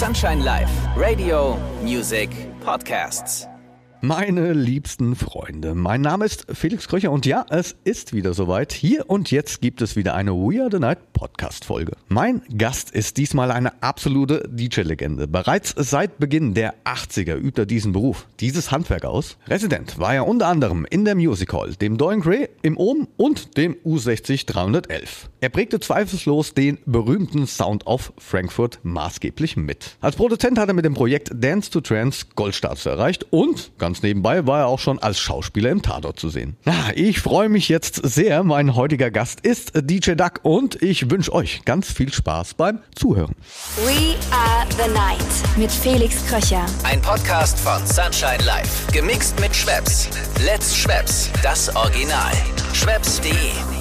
Sunshine Live, Radio, Music, Podcasts. Meine liebsten Freunde, mein Name ist Felix Kröcher und ja, es ist wieder soweit. Hier und jetzt gibt es wieder eine We Are the Night Podcast Folge. Mein Gast ist diesmal eine absolute DJ-Legende. Bereits seit Beginn der 80er übt er diesen Beruf, dieses Handwerk aus. Resident war er unter anderem in der Music Hall, dem Doing Gray, im Ohm und dem U60 311. Er prägte zweifellos den berühmten Sound of Frankfurt maßgeblich mit. Als Produzent hat er mit dem Projekt Dance to Trance Goldstatus erreicht und ganz Ganz nebenbei war er auch schon als Schauspieler im Tatort zu sehen. Ja, ich freue mich jetzt sehr. Mein heutiger Gast ist DJ Duck und ich wünsche euch ganz viel Spaß beim Zuhören. We are the night mit Felix Kröcher. Ein Podcast von Sunshine Life. Gemixt mit Schwepps. Let's Schwepps. Das Original. Schwepps.de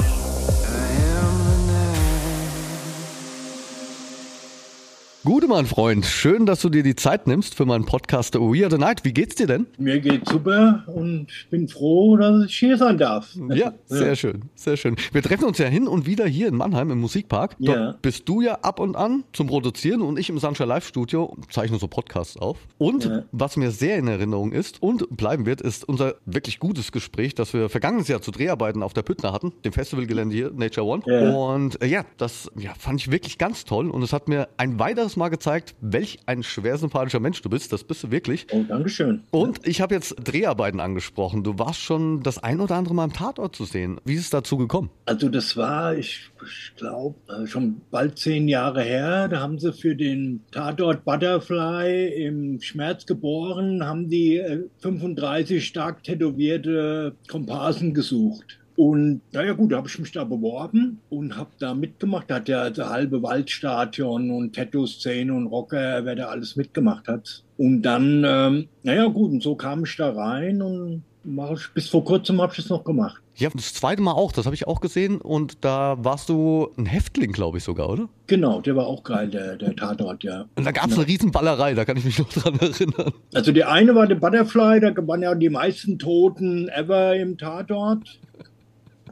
Gute, mein Freund. Schön, dass du dir die Zeit nimmst für meinen Podcast We Are the Night. Wie geht's dir denn? Mir geht's super und ich bin froh, dass ich hier sein darf. Ja, sehr ja. schön, sehr schön. Wir treffen uns ja hin und wieder hier in Mannheim im Musikpark. Dort ja. bist du ja ab und an zum Produzieren und ich im Sunshine Live Studio zeichne so Podcasts auf. Und ja. was mir sehr in Erinnerung ist und bleiben wird, ist unser wirklich gutes Gespräch, das wir vergangenes Jahr zu Dreharbeiten auf der Püttner hatten, dem Festivalgelände hier, Nature One. Und äh, ja, das ja, fand ich wirklich ganz toll und es hat mir ein weiteres Mal gezeigt, welch ein schwer sympathischer Mensch du bist. Das bist du wirklich. Oh, Dankeschön. Und ich habe jetzt Dreharbeiten angesprochen. Du warst schon das ein oder andere Mal am Tatort zu sehen. Wie ist es dazu gekommen? Also das war, ich, ich glaube, äh, schon bald zehn Jahre her. Da haben sie für den Tatort Butterfly im Schmerz geboren, haben die 35 äh, stark tätowierte Komparsen gesucht. Und naja gut, da habe ich mich da beworben und habe da mitgemacht. Da hat ja das halbe Waldstadion und Tattoo-Szene und Rocker, wer da alles mitgemacht hat. Und dann, ähm, naja gut, und so kam ich da rein und ich, bis vor kurzem habe ich es noch gemacht. Ja, das zweite Mal auch, das habe ich auch gesehen. Und da warst du ein Häftling, glaube ich sogar, oder? Genau, der war auch geil, der, der Tatort, ja. Und da gab es eine Riesenballerei, da kann ich mich noch dran erinnern. Also die eine war der Butterfly, da waren ja die meisten Toten ever im Tatort.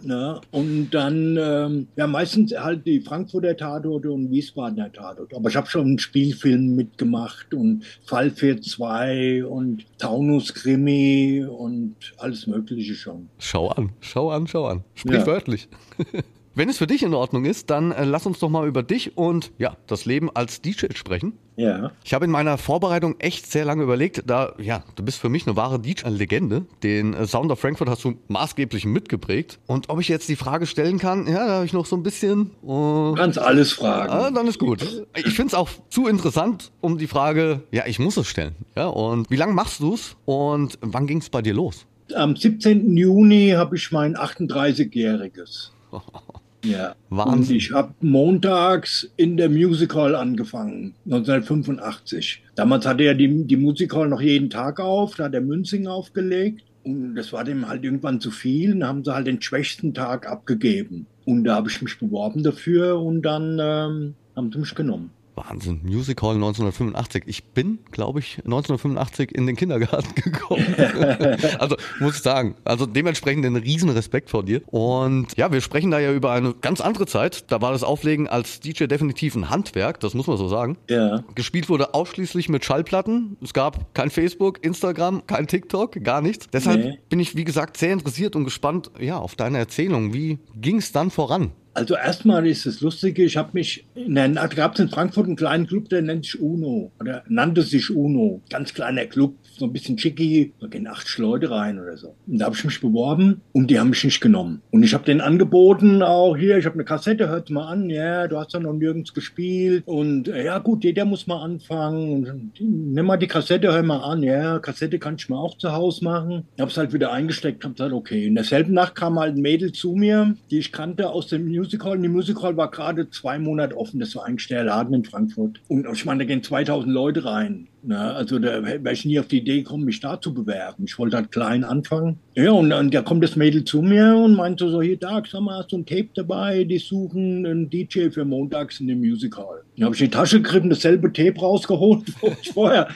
Ne? Und dann, ähm, ja, meistens halt die Frankfurter Tatorte und Wiesbadener Tatorte. Aber ich habe schon einen Spielfilm mitgemacht und Fall 2 und Taunus Krimi und alles Mögliche schon. Schau an, schau an, schau an. Sprichwörtlich. Ja. Wenn es für dich in Ordnung ist, dann äh, lass uns doch mal über dich und ja, das Leben als DJ sprechen. Ja. Ich habe in meiner Vorbereitung echt sehr lange überlegt, da, ja, du bist für mich eine wahre DJ-Legende. Den äh, Sound of Frankfurt hast du maßgeblich mitgeprägt. Und ob ich jetzt die Frage stellen kann, ja, da habe ich noch so ein bisschen. Äh, Kannst alles fragen. Ah, dann ist gut. Ich finde es auch zu interessant, um die Frage, ja, ich muss es stellen. Ja, und wie lange machst du es und wann ging es bei dir los? Am 17. Juni habe ich mein 38-jähriges. Ja. Wahnsinn. Und ich habe montags in der Music Hall angefangen, 1985. Damals hatte er die, die Music Hall noch jeden Tag auf, da hat er Münzing aufgelegt. Und das war dem halt irgendwann zu viel. Dann haben sie halt den schwächsten Tag abgegeben. Und da habe ich mich beworben dafür und dann ähm, haben sie mich genommen. Wahnsinn, Music Hall 1985. Ich bin, glaube ich, 1985 in den Kindergarten gekommen. also muss ich sagen, also dementsprechend einen riesen Respekt vor dir. Und ja, wir sprechen da ja über eine ganz andere Zeit. Da war das Auflegen als DJ definitiv ein Handwerk, das muss man so sagen. Ja. Gespielt wurde ausschließlich mit Schallplatten. Es gab kein Facebook, Instagram, kein TikTok, gar nichts. Deshalb nee. bin ich, wie gesagt, sehr interessiert und gespannt ja, auf deine Erzählung. Wie ging es dann voran? Also erstmal ist es lustig, ich habe mich, da gab es in Frankfurt einen kleinen Club, der nennt sich UNO oder nannte sich UNO. Ganz kleiner Club, so ein bisschen chicky, da gehen 80 Leute rein oder so. Und da habe ich mich beworben und die haben mich nicht genommen. Und ich habe den angeboten, auch hier, ich habe eine Kassette, hört mal an, ja, du hast ja noch nirgends gespielt und äh, ja gut, jeder muss mal anfangen. Und, nimm mal die Kassette, hör mal an, ja, Kassette kann ich mir auch zu Hause machen. Ich habe es halt wieder eingesteckt, habe gesagt, okay. In derselben Nacht kam halt ein Mädel zu mir, die ich kannte aus dem Music Music Hall. Die Music Hall war gerade zwei Monate offen. Das war eigentlich der Laden in Frankfurt. Und ich meine, da gehen 2000 Leute rein. Na, also da wäre ich nie auf die Idee gekommen, mich da zu bewerben. Ich wollte halt klein anfangen. Ja, und dann da kommt das Mädel zu mir und meinte so, hier, sag mal, hast du ein Tape dabei? Die suchen einen DJ für montags in dem Music Hall. Dann habe ich in die Tasche gegriffen, dasselbe Tape rausgeholt, wo ich vorher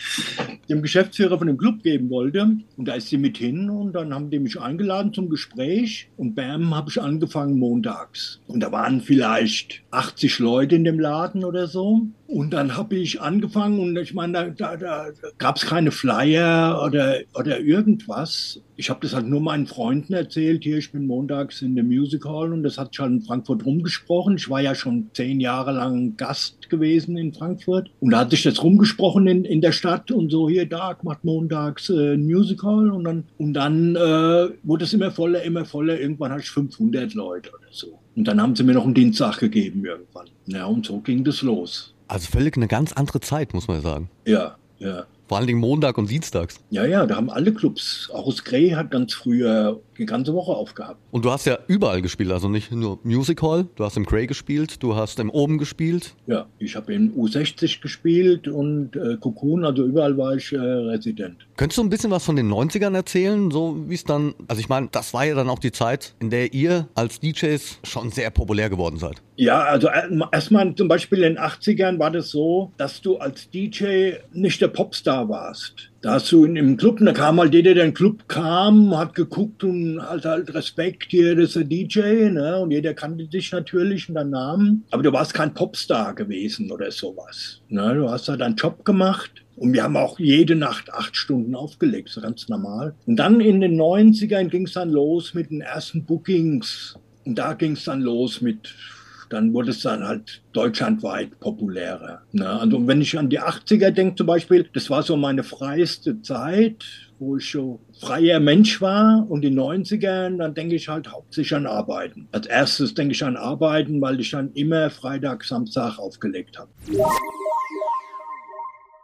dem Geschäftsführer von dem Club geben wollte. Und da ist sie mit hin und dann haben die mich eingeladen zum Gespräch und bam, habe ich angefangen montags. Und da waren vielleicht 80 Leute in dem Laden oder so. Und dann habe ich angefangen und ich meine, da, da, da gab es keine Flyer oder, oder irgendwas. Ich habe das halt nur meinen Freunden erzählt. Hier, ich bin montags in der Music Hall und das hat schon in Frankfurt rumgesprochen. Ich war ja schon zehn Jahre lang Gast gewesen in Frankfurt und da hat sich das rumgesprochen in, in der Stadt und so hier, da macht montags äh, Music Hall und dann, und dann äh, wurde es immer voller, immer voller. Irgendwann hatte ich 500 Leute oder so. Und dann haben sie mir noch einen Dienstag gegeben irgendwann. Ja, und so ging das los. Also völlig eine ganz andere Zeit, muss man sagen. Ja, ja. Vor allen Dingen Montag und Dienstags. Ja, ja, da haben alle Clubs. Auch aus Grey hat ganz früher die ganze Woche aufgehabt. Und du hast ja überall gespielt, also nicht nur Music Hall, du hast im Grey gespielt, du hast im Oben gespielt. Ja, ich habe in U60 gespielt und äh, Cocoon, also überall war ich äh, Resident. Könntest du ein bisschen was von den 90ern erzählen, so wie es dann, also ich meine, das war ja dann auch die Zeit, in der ihr als DJs schon sehr populär geworden seid. Ja, also erstmal zum Beispiel in den 80ern war das so, dass du als DJ nicht der Popstar warst. Da hast du in, im Club, da kam halt jeder, der in den Club kam, hat geguckt und halt halt Respekt, hier, das ist der DJ, ne? Und jeder kannte dich natürlich und deinen Namen. Aber du warst kein Popstar gewesen oder sowas. Ne? Du hast da deinen Job gemacht. Und wir haben auch jede Nacht acht Stunden aufgelegt, so ganz normal. Und dann in den 90ern ging es dann los mit den ersten Bookings. Und da ging es dann los mit dann wurde es dann halt deutschlandweit populärer. Ne? Also wenn ich an die 80er denke zum Beispiel, das war so meine freiste Zeit, wo ich so freier Mensch war und die 90er, dann denke ich halt hauptsächlich an Arbeiten. Als erstes denke ich an Arbeiten, weil ich dann immer Freitag, Samstag aufgelegt habe.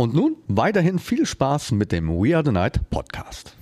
Und nun weiterhin viel Spaß mit dem We Are the Night Podcast.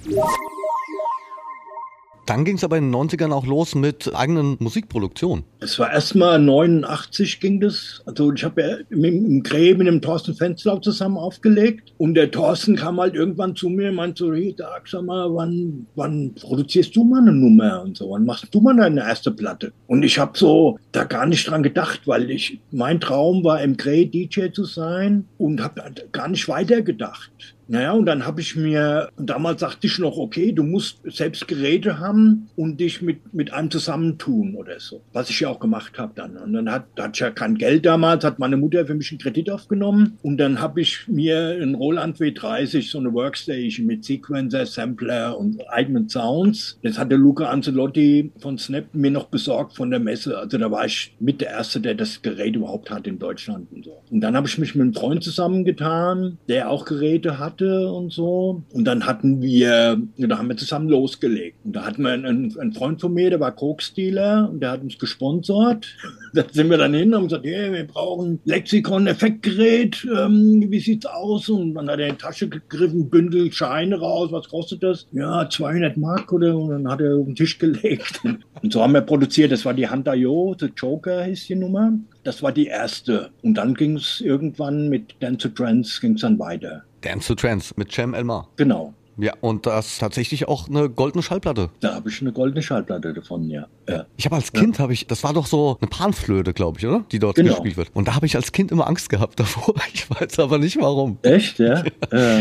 Dann ging es aber in den 90ern auch los mit eigenen Musikproduktionen. Es war erstmal 89 ging das. Also ich habe ja mit, im Grä mit dem Thorsten Fensterlau zusammen aufgelegt und der Thorsten kam halt irgendwann zu mir und meinte so, hey Dag, sag mal, wann, wann produzierst du mal eine Nummer und so, wann machst du mal deine erste Platte? Und ich habe so da gar nicht dran gedacht, weil ich, mein Traum war im Grä DJ zu sein und habe gar nicht weiter gedacht. Naja, und dann habe ich mir, damals sagte ich noch, okay, du musst selbst Geräte haben und dich mit, mit einem zusammentun oder so. Was ich ja auch gemacht habe dann. Und dann hat, hatte ich ja kein Geld damals, hat meine Mutter für mich einen Kredit aufgenommen. Und dann habe ich mir ein Roland W30, so eine Workstation mit Sequencer, Sampler und eigenen Sounds. Das hatte Luca Ancelotti von Snap mir noch besorgt von der Messe. Also da war ich mit der Erste, der das Gerät überhaupt hat in Deutschland und so. Und dann habe ich mich mit einem Freund zusammengetan, der auch Geräte hat hatte und so. Und dann hatten wir, da haben wir zusammen losgelegt. Und da hatten wir einen, einen Freund von mir, der war Coke-Dealer und der hat uns gesponsert. Da sind wir dann hin und haben gesagt, hey, wir brauchen Lexikon-Effektgerät, ähm, wie sieht's aus? Und dann hat er in die Tasche gegriffen, Bündel Scheine raus, was kostet das? Ja, 200 Mark oder? Und dann hat er auf den Tisch gelegt. Und so haben wir produziert, das war die Hunter Yo, The Joker hieß die Nummer. Das war die erste. Und dann ging es irgendwann mit Dance to Trance ging dann weiter. Dance to Trance mit Cem Elmar. Genau. Ja, und das ist tatsächlich auch eine goldene Schallplatte. Da habe ich eine goldene Schallplatte davon, ja. ja. Ich habe als Kind, ja. habe ich, das war doch so eine Panflöte, glaube ich, oder? Die dort genau. gespielt wird. Und da habe ich als Kind immer Angst gehabt davor. Ich weiß aber nicht warum. Echt, ja?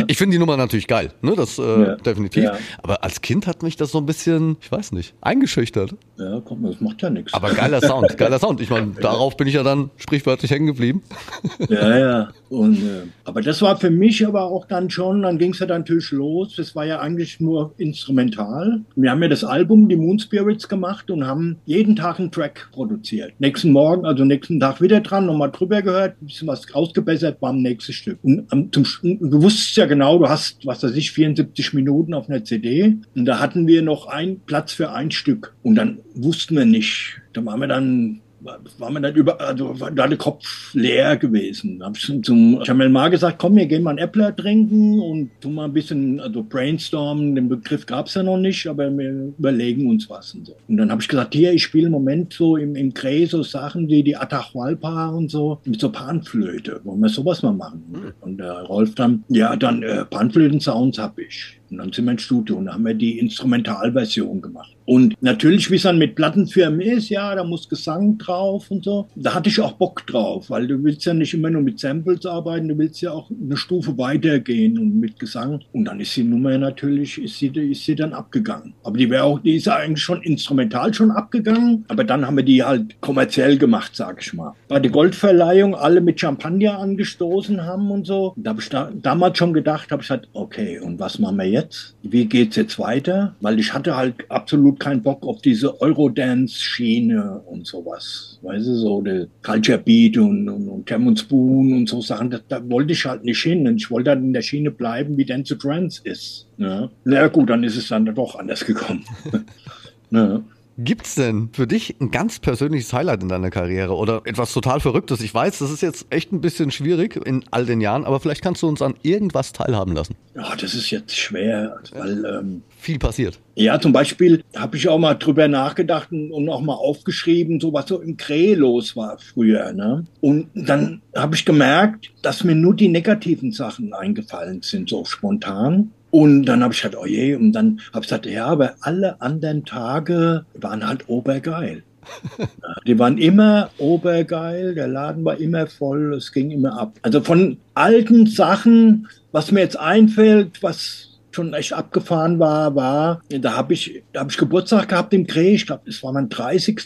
ich finde die Nummer natürlich geil, ne? Das äh, ja. definitiv. Ja. Aber als Kind hat mich das so ein bisschen, ich weiß nicht, eingeschüchtert. Ja, komm, das macht ja nichts. Aber geiler Sound, geiler Sound. Ich meine, darauf bin ich ja dann sprichwörtlich hängen geblieben. Ja, ja. Und, äh, aber das war für mich aber auch dann schon, dann ging es ja dann natürlich los. Das war ja eigentlich nur instrumental. Wir haben ja das Album, die Moon Spirits, gemacht und haben jeden Tag einen Track produziert. Nächsten Morgen, also nächsten Tag wieder dran, nochmal drüber gehört, ein bisschen was ausgebessert, beim nächsten Stück. Und um, zum, du wusstest ja genau, du hast, was weiß ich, 74 Minuten auf einer CD und da hatten wir noch einen Platz für ein Stück. Und dann wussten wir nicht, da waren wir dann war man dann über, also war da der Kopf leer gewesen. Hab ich zum Jamel Mar gesagt, komm, wir gehen mal ein Äppler trinken und tun mal ein bisschen, also brainstormen, den Begriff gab es ja noch nicht, aber wir überlegen uns was und so. Und dann habe ich gesagt, hier, ich spiele im Moment so im, im Krä so Sachen wie die Atahualpa und so, mit so Panflöte, wollen wir sowas mal machen. Mhm. Und der Rolf dann, ja, dann äh, Panflöten-Sounds habe ich. Und dann sind wir ins Studio und haben wir die Instrumentalversion gemacht. Und natürlich, wie es dann mit Plattenfirmen ist, ja, da muss Gesang drauf und so. Da hatte ich auch Bock drauf, weil du willst ja nicht immer nur mit Samples arbeiten, du willst ja auch eine Stufe weitergehen und mit Gesang. Und dann ist die Nummer natürlich, ist sie, ist sie dann abgegangen. Aber die wäre auch, die ist eigentlich schon instrumental schon abgegangen, aber dann haben wir die halt kommerziell gemacht, sag ich mal. Bei der Goldverleihung alle mit Champagner angestoßen haben und so. Da habe ich da, damals schon gedacht, habe ich gesagt, okay, und was machen wir jetzt? Wie geht's jetzt weiter? Weil ich hatte halt absolut keinen Bock auf diese Eurodance-Schiene und sowas. Weißt du, so der Culture Beat und, und, und Cam und Spoon und so Sachen, da, da wollte ich halt nicht hin. Und ich wollte halt in der Schiene bleiben, wie Dance to Trance ist. Ja. Na gut, dann ist es dann doch anders gekommen. ja. Gibt's denn für dich ein ganz persönliches Highlight in deiner Karriere oder etwas total Verrücktes? Ich weiß, das ist jetzt echt ein bisschen schwierig in all den Jahren, aber vielleicht kannst du uns an irgendwas teilhaben lassen. Ja, das ist jetzt schwer, weil ähm, viel passiert. Ja, zum Beispiel habe ich auch mal drüber nachgedacht und auch mal aufgeschrieben, so was so im Kreh los war früher. Ne? Und dann habe ich gemerkt, dass mir nur die negativen Sachen eingefallen sind, so spontan. Und dann habe ich gesagt, oh je, und dann habe ich gesagt, ja, aber alle anderen Tage waren halt obergeil. Die waren immer obergeil, der Laden war immer voll, es ging immer ab. Also von alten Sachen, was mir jetzt einfällt, was schon echt abgefahren war, war, da habe ich, da hab ich Geburtstag gehabt im Kreh, ich glaube, das war mein 30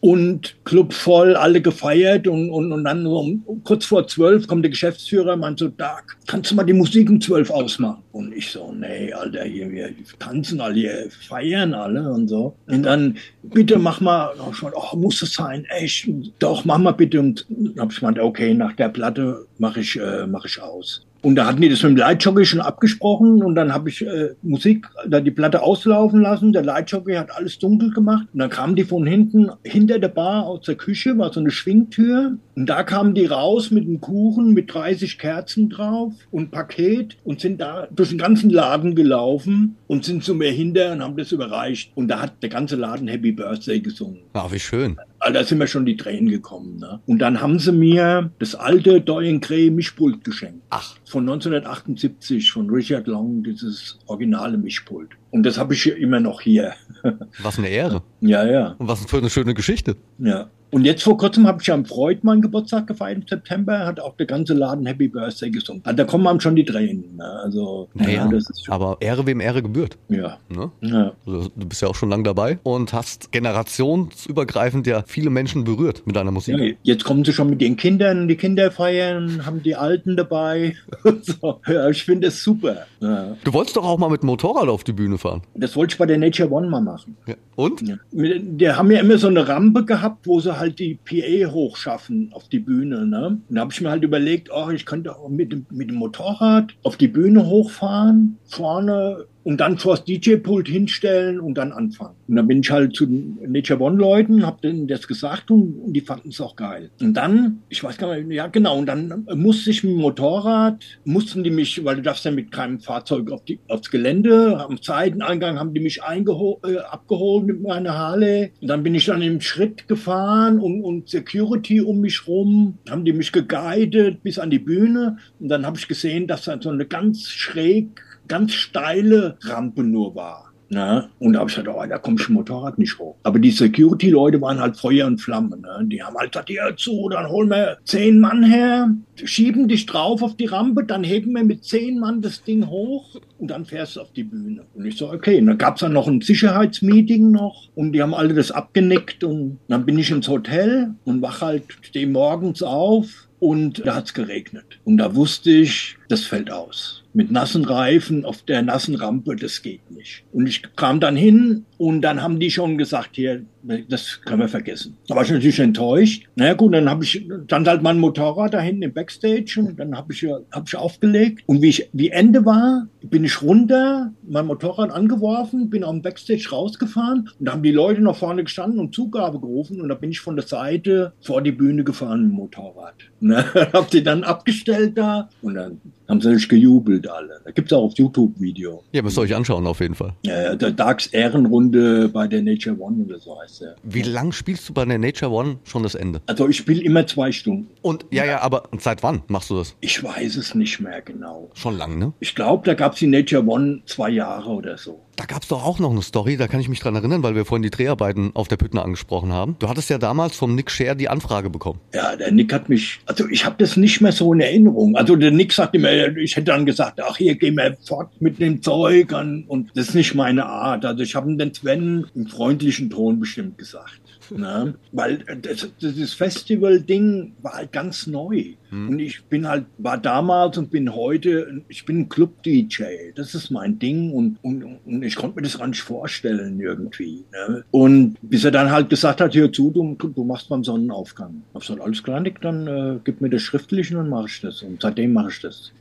und Club voll, alle gefeiert und, und, und dann um, kurz vor zwölf kommt der Geschäftsführer und meint so, da kannst du mal die Musik um zwölf ausmachen? Und ich so, nee, Alter, hier, wir tanzen alle, hier, feiern alle und so. Und dann, bitte mach mal, oh, muss es sein, echt, doch, mach mal bitte. Und dann hab ich gemeint, okay, nach der Platte mache ich, äh, mach ich aus. Und da hatten die das mit dem Lightjockey schon abgesprochen und dann habe ich äh, Musik, da die Platte auslaufen lassen. Der Lightjockey hat alles dunkel gemacht und dann kamen die von hinten, hinter der Bar aus der Küche, war so eine Schwingtür und da kamen die raus mit einem Kuchen mit 30 Kerzen drauf und Paket und sind da durch den ganzen Laden gelaufen und sind zu mir hinter und haben das überreicht. Und da hat der ganze Laden Happy Birthday gesungen. Ach, wie schön. Also da sind mir schon die Tränen gekommen. Ne? Und dann haben sie mir das alte Doyen Grey Mischpult geschenkt. Ach. Von 1978 von Richard Long, dieses originale Mischpult. Und das habe ich immer noch hier. Was eine Ehre. Ja, ja. Und was für eine schöne Geschichte. Ja. Und jetzt vor kurzem habe ich am Freud meinen Geburtstag gefeiert im September, hat auch der ganze Laden Happy Birthday gesungen. Also da kommen einem schon die Tränen. Ne? Also, naja, ja, aber Ehre wem Ehre gebührt. Ja. Ne? ja. Also, du bist ja auch schon lange dabei und hast generationsübergreifend ja viele Menschen berührt mit deiner Musik. Ja, jetzt kommen sie schon mit den Kindern, die Kinder feiern, haben die Alten dabei. so. ja, ich finde es super. Ja. Du wolltest doch auch mal mit dem Motorrad auf die Bühne fahren. Das wollte ich bei der Nature One mal machen. Und? Die haben ja immer so eine Rampe gehabt, wo sie halt die PA hochschaffen auf die Bühne. Ne? Und da habe ich mir halt überlegt, oh, ich könnte auch mit mit dem Motorrad auf die Bühne hochfahren, vorne und dann vors DJ-Pult hinstellen und dann anfangen. Und dann bin ich halt zu den Nature One-Leuten, hab denen das gesagt und, und die fanden es auch geil. Und dann, ich weiß gar nicht, ja genau, und dann musste ich mit dem Motorrad, mussten die mich, weil du darfst ja mit keinem Fahrzeug auf die, aufs Gelände, am Seiteneingang haben die mich äh, abgeholt mit meiner Harley. Und dann bin ich dann im Schritt gefahren und, und Security um mich rum, haben die mich geguidet bis an die Bühne. Und dann habe ich gesehen, dass da so eine ganz schräg ganz steile Rampe nur war. Ne? Und da habe ich gesagt, oh, da kommt schon Motorrad nicht hoch. Aber die Security-Leute waren halt Feuer und Flamme. Ne? Die haben halt gesagt, ja zu, dann holen wir zehn Mann her, schieben dich drauf auf die Rampe, dann heben wir mit zehn Mann das Ding hoch und dann fährst du auf die Bühne. Und ich so, okay. Und dann gab es dann noch ein Sicherheitsmeeting noch und die haben alle das abgenickt und dann bin ich ins Hotel und wach halt, stehe morgens auf und da hat es geregnet. Und da wusste ich, das fällt aus. Mit nassen Reifen auf der nassen Rampe, das geht nicht. Und ich kam dann hin und dann haben die schon gesagt, hier, das können wir vergessen. Da war ich natürlich enttäuscht. Na naja, gut, dann habe ich dann halt mein Motorrad da hinten im Backstage und dann habe ich, hab ich aufgelegt. Und wie, ich, wie Ende war, bin ich runter, mein Motorrad angeworfen, bin auf dem Backstage rausgefahren und da haben die Leute noch vorne gestanden und Zugabe gerufen und da bin ich von der Seite vor die Bühne gefahren mit dem Motorrad. Ne? Hab die dann abgestellt da und dann haben sie nicht gejubelt alle. Da gibt es auch auf YouTube Video. Ja, müsst ihr euch anschauen auf jeden Fall. Ja, der Darks Ehrenrunde bei der Nature One oder so heißt der. Wie lang spielst du bei der Nature One schon das Ende? Also ich spiele immer zwei Stunden. Und ja, ja, aber seit wann machst du das? Ich weiß es nicht mehr genau. Schon lang, ne? Ich glaube, da gab es die Nature One zwei Jahre oder so. Da gab es doch auch noch eine Story, da kann ich mich dran erinnern, weil wir vorhin die Dreharbeiten auf der Püttner angesprochen haben. Du hattest ja damals vom Nick Scher die Anfrage bekommen. Ja, der Nick hat mich, also ich habe das nicht mehr so in Erinnerung. Also der Nick sagte ich hätte dann gesagt, ach hier, geh mal fort mit dem Zeug an. Und das ist nicht meine Art. Also ich habe den Sven im freundlichen Ton bestimmt gesagt. Ne? Weil das, das Festival-Ding war halt ganz neu. Hm. Und ich bin halt, war damals und bin heute, ich bin ein Club-DJ. Das ist mein Ding und, und, und ich konnte mir das gar nicht vorstellen irgendwie. Ne? Und bis er dann halt gesagt hat, hör zu, du, du machst beim Sonnenaufgang. Ich hab gesagt, alles klar, Nick, dann äh, gib mir das schriftlich und dann mache ich das. Und seitdem mache ich das.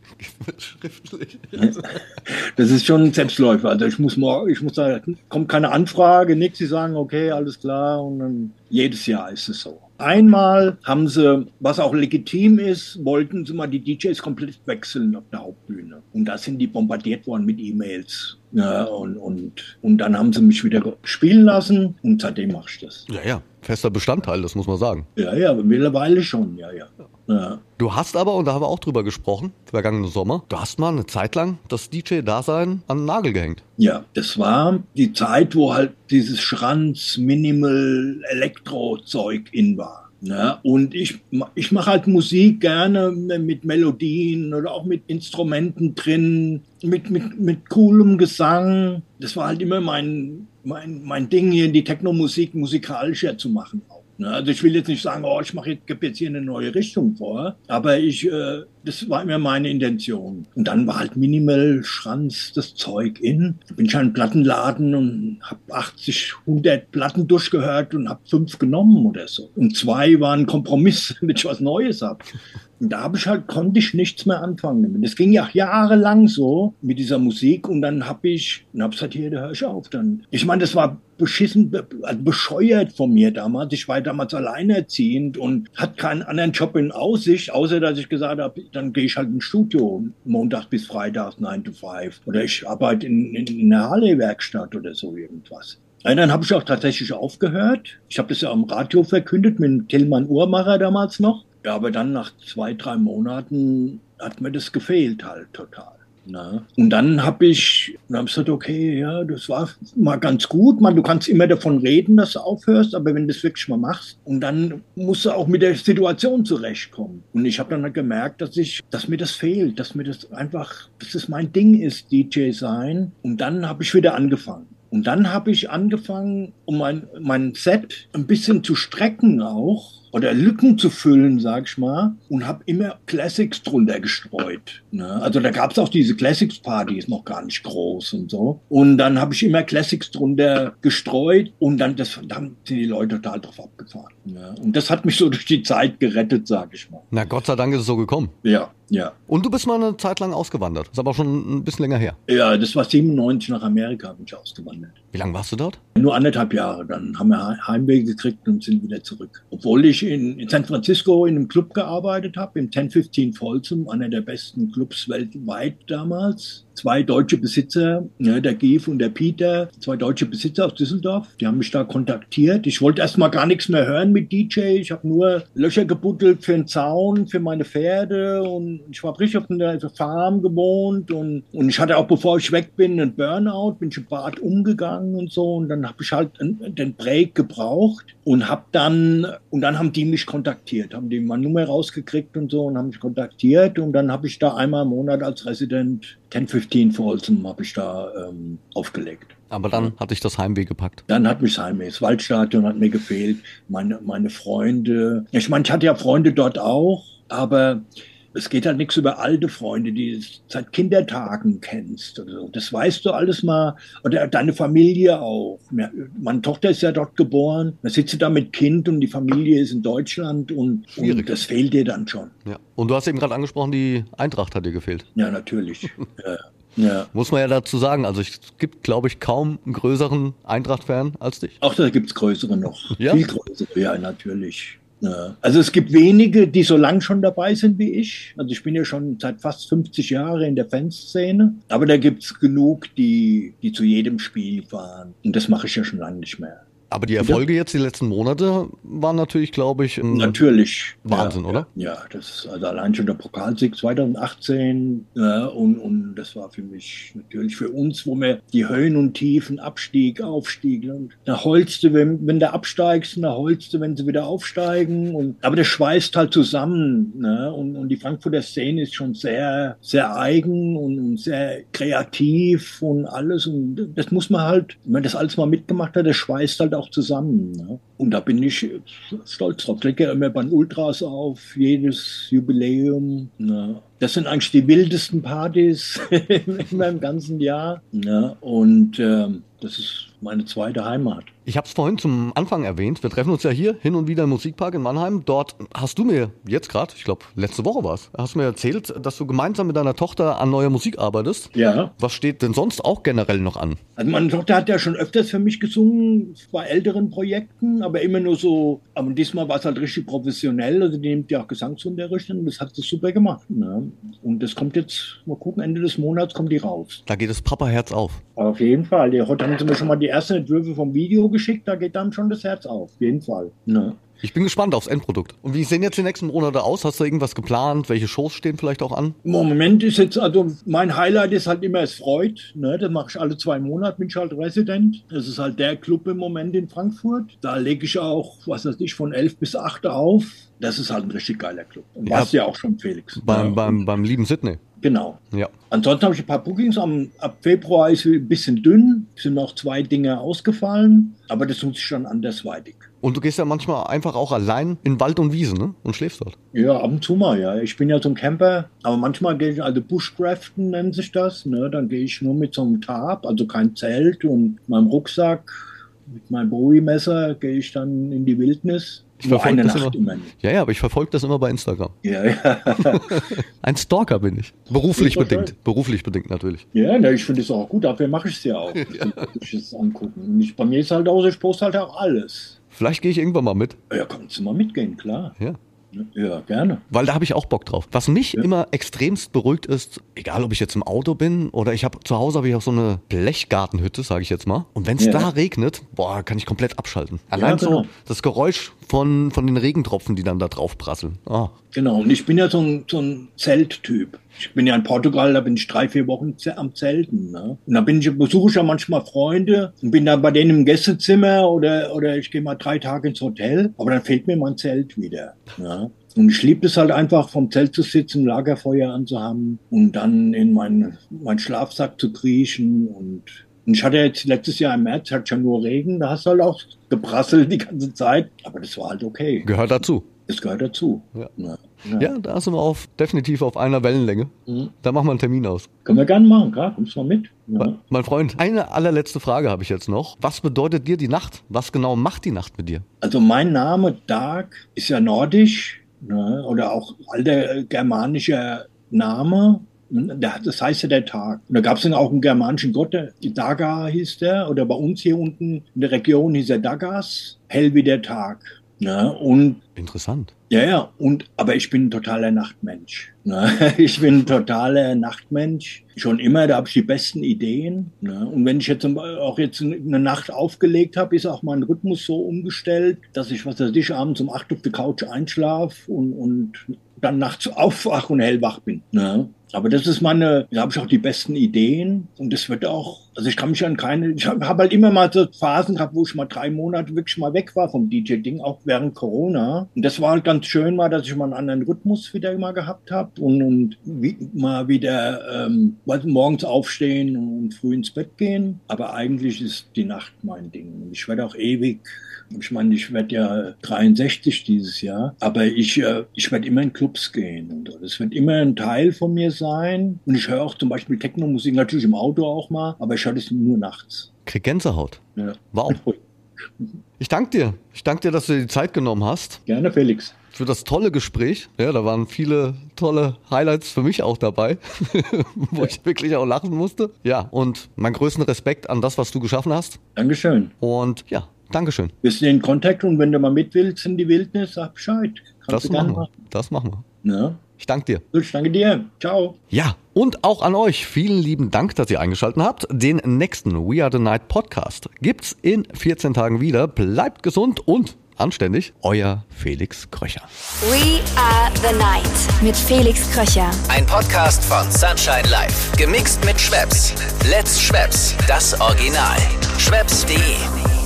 schriftlich? das ist schon ein Selbstläufer. Also ich muss morgen, ich muss da, kommt keine Anfrage, nichts, sie sagen, okay, alles klar und dann jedes Jahr ist es so. Einmal haben sie, was auch legitim ist, wollten sie mal die DJs komplett wechseln auf der Hauptbühne. Und da sind die bombardiert worden mit E-Mails. Ja, und, und, und dann haben sie mich wieder spielen lassen und seitdem mache ich das. Ja, ja, fester Bestandteil, das muss man sagen. Ja, ja, mittlerweile schon, ja, ja. ja. Du hast aber, und da haben wir auch drüber gesprochen, vergangenen Sommer, du hast mal eine Zeit lang das DJ-Dasein an den Nagel gehängt. Ja, das war die Zeit, wo halt dieses Schranz, Minimal, Elektro-Zeug in war. Ja, und ich, ich mache halt Musik gerne mit Melodien oder auch mit Instrumenten drin, mit, mit, mit coolem Gesang. Das war halt immer mein, mein, mein Ding hier, die Techno-Musik musikalischer zu machen. Auch. Ne? Also ich will jetzt nicht sagen, oh, ich mache jetzt, gebe jetzt hier eine neue Richtung vor, aber ich, äh, das war immer meine Intention. Und dann war halt Minimal Schranz das Zeug in. Da bin ich an einen Plattenladen und habe 80, 100 Platten durchgehört und habe fünf genommen oder so. Und zwei waren Kompromiss, damit ich was Neues habe. Und da habe ich halt, konnte ich nichts mehr anfangen. Das ging ja jahrelang so mit dieser Musik und dann habe ich, und habe gesagt, hier, da höre ich auf dann. Ich meine, das war beschissen, also bescheuert von mir damals. Ich war damals alleinerziehend und hatte keinen anderen Job in Aussicht, außer dass ich gesagt habe, dann gehe ich halt ins Studio, Montag bis Freitag, 9 to 5. Oder ich arbeite in, in, in einer Harley-Werkstatt oder so irgendwas. Und dann habe ich auch tatsächlich aufgehört. Ich habe das ja am Radio verkündet mit Tillmann Uhrmacher damals noch. Ja, aber dann nach zwei, drei Monaten hat mir das gefehlt halt total. Ne? Und dann habe ich, dann hab ich gesagt, okay, ja, das war mal ganz gut. Man, du kannst immer davon reden, dass du aufhörst, aber wenn du das wirklich mal machst, und dann musst du auch mit der Situation zurechtkommen. Und ich habe dann halt gemerkt, dass ich, dass mir das fehlt, dass mir das einfach, dass das mein Ding ist, DJ sein. Und dann habe ich wieder angefangen. Und dann habe ich angefangen, um mein, mein Set ein bisschen zu strecken auch oder Lücken zu füllen, sag ich mal, und habe immer Classics drunter gestreut. Ne? Also da gab es auch diese Classics-Party, ist noch gar nicht groß und so. Und dann habe ich immer Classics drunter gestreut und dann, das, dann sind die Leute total drauf abgefahren. Ne? Und das hat mich so durch die Zeit gerettet, sag ich mal. Na Gott sei Dank ist es so gekommen. Ja, ja. Und du bist mal eine Zeit lang ausgewandert. Das ist aber schon ein bisschen länger her. Ja, das war 97 nach Amerika, bin ich ausgewandert. Wie lange warst du dort? Nur anderthalb Jahre. Dann haben wir Heimweh gekriegt und sind wieder zurück. Obwohl ich in, in San Francisco in einem Club gearbeitet habe, im 1015 Folsom, einer der besten Clubs weltweit damals zwei deutsche Besitzer, ja, der Gief und der Peter, zwei deutsche Besitzer aus Düsseldorf, die haben mich da kontaktiert. Ich wollte erstmal gar nichts mehr hören mit DJ. Ich habe nur Löcher gebuddelt für einen Zaun, für meine Pferde und ich war richtig auf einer Farm gewohnt und, und ich hatte auch, bevor ich weg bin, einen Burnout, bin ich im Bad umgegangen und so und dann habe ich halt den Break gebraucht und habe dann, und dann haben die mich kontaktiert, haben die meine Nummer rausgekriegt und so und haben mich kontaktiert und dann habe ich da einmal im Monat als Resident 1015 Folsom habe ich da ähm, aufgelegt. Aber dann hatte ich das Heimweh gepackt. Dann hat mich das Heimweh. Das Waldstadion hat mir gefehlt. Meine, meine Freunde. Ich meine, ich hatte ja Freunde dort auch, aber es geht halt nichts über alte Freunde, die du seit Kindertagen kennst. Oder so. Das weißt du alles mal. Oder deine Familie auch. Meine Tochter ist ja dort geboren. Da sitzt du da mit Kind und die Familie ist in Deutschland und, und das fehlt dir dann schon. Ja. Und du hast eben gerade angesprochen, die Eintracht hat dir gefehlt. Ja, natürlich. ja. Ja. Muss man ja dazu sagen. Also es gibt, glaube ich, kaum einen größeren Eintracht-Fan als dich. Auch da gibt es größere noch. Ja? Viel größere, ja, natürlich. Ja. Also es gibt wenige, die so lang schon dabei sind wie ich. Also ich bin ja schon seit fast 50 Jahren in der Fanszene. Aber da gibt es genug, die, die zu jedem Spiel fahren. Und das mache ich ja schon lange nicht mehr. Aber die Erfolge jetzt die letzten Monate waren natürlich, glaube ich, natürlich Wahnsinn, ja, oder? Ja, das ist also allein schon der Pokalsieg 2018 ja, und, und das war für mich natürlich für uns, wo wir die Höhen und Tiefen, Abstieg, Aufstieg und da holst du, wenn, wenn du absteigst, da holst du, wenn sie wieder aufsteigen und aber das schweißt halt zusammen ne? und, und die Frankfurter Szene ist schon sehr, sehr eigen und, und sehr kreativ und alles und das muss man halt, wenn man das alles mal mitgemacht hat, das schweißt halt auch zusammen. Ne? Und da bin ich stolz drauf. Ich lege ja immer bei den Ultras auf, jedes Jubiläum. Ne? Das sind eigentlich die wildesten Partys in meinem ganzen Jahr. Ne? Und ähm, das ist meine zweite Heimat. Ich habe es vorhin zum Anfang erwähnt. Wir treffen uns ja hier hin und wieder im Musikpark in Mannheim. Dort hast du mir jetzt gerade, ich glaube letzte Woche war es, hast du mir erzählt, dass du gemeinsam mit deiner Tochter an neuer Musik arbeitest. Ja. Was steht denn sonst auch generell noch an? Also meine Tochter hat ja schon öfters für mich gesungen bei älteren Projekten, aber immer nur so. Aber diesmal war es halt richtig professionell. Also die nimmt ja auch Gesangsunterricht und das hat sie super gemacht. Ne? Und das kommt jetzt, mal gucken, Ende des Monats kommt die raus. Da geht das Papa-Herz auf. Auf jeden Fall. Heute haben sie mir schon mal die ersten Entwürfe vom Video geschickt, da geht dann schon das Herz auf. Auf jeden Fall. Ne? Ich bin gespannt aufs Endprodukt. Und wie sehen jetzt die nächsten Monate aus? Hast du irgendwas geplant? Welche Shows stehen vielleicht auch an? Im Moment ist jetzt, also mein Highlight ist halt immer es Freud. Ne? Das mache ich alle zwei Monate, bin ich halt Resident. Das ist halt der Club im Moment in Frankfurt. Da lege ich auch, was weiß ich, von elf bis acht auf. Das ist halt ein richtig geiler Club. Und ja, warst ja auch schon, Felix. Beim, ja. beim, beim lieben Sydney. Genau. Ja. Ansonsten habe ich ein paar Bookings. Am, ab Februar ist es ein bisschen dünn. Es sind noch zwei Dinge ausgefallen. Aber das tut sich schon andersweitig. Und du gehst ja manchmal einfach auch allein in Wald und Wiese, ne? Und schläfst dort. Ja, ab und zu mal, ja. Ich bin ja so ein Camper, aber manchmal gehe ich, also Bushcraften nennt sich das, ne? Dann gehe ich nur mit so einem Tarp, also kein Zelt und meinem Rucksack, mit meinem Bowie-Messer gehe ich dann in die Wildnis. Ich verfolge das immer. immer ja, ja, aber ich verfolge das immer bei Instagram. Ja, ja. Ein Stalker bin ich. Beruflich bedingt. Schön. Beruflich bedingt natürlich. Ja, ne, ich finde es auch gut. Dafür mache ich es ja auch. ja. Ich es angucken. Ich, bei mir ist halt auch, ich poste halt auch alles. Vielleicht gehe ich irgendwann mal mit. Ja, kannst du mal mitgehen, klar. Ja. Ja, gerne. Weil da habe ich auch Bock drauf. Was mich ja. immer extremst beruhigt ist, egal ob ich jetzt im Auto bin oder ich habe zu Hause habe ich auch so eine Blechgartenhütte, sage ich jetzt mal. Und wenn es ja. da regnet, boah, kann ich komplett abschalten. Allein ja, genau. so das Geräusch von, von den Regentropfen, die dann da drauf prasseln. Oh. Genau, und ich bin ja so ein, so ein Zelttyp. Ich bin ja in Portugal, da bin ich drei, vier Wochen am Zelten. Ne? Und da bin ich, besuche ich ja manchmal Freunde und bin dann bei denen im Gästezimmer oder, oder ich gehe mal drei Tage ins Hotel, aber dann fehlt mir mein Zelt wieder. Ne? Und ich liebe es halt einfach, vom Zelt zu sitzen, Lagerfeuer anzuhaben und dann in meinen mein Schlafsack zu kriechen. Und, und ich hatte jetzt letztes Jahr im März, hatte schon nur Regen, da hast du halt auch geprasselt die ganze Zeit, aber das war halt okay. Gehört dazu. Das gehört dazu. Ja. ja. Ja. da sind wir auf, definitiv auf einer Wellenlänge. Mhm. Da machen wir einen Termin aus. Können wir gerne machen, klar, kommst du mal mit. Ja. Mein Freund, eine allerletzte Frage habe ich jetzt noch. Was bedeutet dir die Nacht? Was genau macht die Nacht mit dir? Also mein Name Dark ist ja nordisch ne? oder auch alter germanischer Name. Das heißt ja der Tag. Und da gab es dann auch einen germanischen Gott, der Daga hieß der, oder bei uns hier unten in der Region hieß er Dagas, hell wie der Tag. Ne? Und Interessant. Ja, ja, und aber ich bin ein totaler Nachtmensch. Ne? Ich bin ein totaler Nachtmensch. Schon immer, da habe ich die besten Ideen. Ne? Und wenn ich jetzt auch jetzt eine Nacht aufgelegt habe, ist auch mein Rhythmus so umgestellt, dass ich, was weiß ich, abends um acht auf der Couch einschlafe und, und dann nachts aufwach und hellwach bin. Ne? Aber das ist meine, da habe ich auch die besten Ideen und das wird auch, also ich kann mich an keine, ich habe hab halt immer mal so Phasen gehabt, wo ich mal drei Monate wirklich mal weg war vom DJ-Ding, auch während Corona. Und das war halt ganz schön mal, dass ich mal einen anderen Rhythmus wieder mal gehabt habe und, und wie, mal wieder ähm, morgens aufstehen und früh ins Bett gehen. Aber eigentlich ist die Nacht mein Ding. Ich werde auch ewig ich meine, ich werde ja 63 dieses Jahr, aber ich, äh, ich werde immer in Clubs gehen und das wird immer ein Teil von mir sein. Und ich höre auch zum Beispiel Techno-Musik, natürlich im Auto auch mal, aber ich höre das nur nachts. Krieg Gänsehaut. Ja. Wow. Ich danke dir. Ich danke dir, dass du dir die Zeit genommen hast. Gerne, Felix. Für das tolle Gespräch. Ja, da waren viele tolle Highlights für mich auch dabei, wo ich wirklich auch lachen musste. Ja, und meinen größten Respekt an das, was du geschaffen hast. Dankeschön. Und ja, Dankeschön. Wir sind in Kontakt und wenn du mal mit willst in die Wildnis, sag Bescheid. Kannst das machen wir. Machen. Das machen wir. Ja. Ich danke dir. Gut, ich danke dir. Ciao. Ja, und auch an euch vielen lieben Dank, dass ihr eingeschaltet habt. Den nächsten We Are the Night Podcast gibt's in 14 Tagen wieder. Bleibt gesund und anständig. Euer Felix Kröcher. We Are the Night mit Felix Kröcher. Ein Podcast von Sunshine Life. Gemixt mit Schwepps. Let's Schwepps. Das Original. Schwepps.de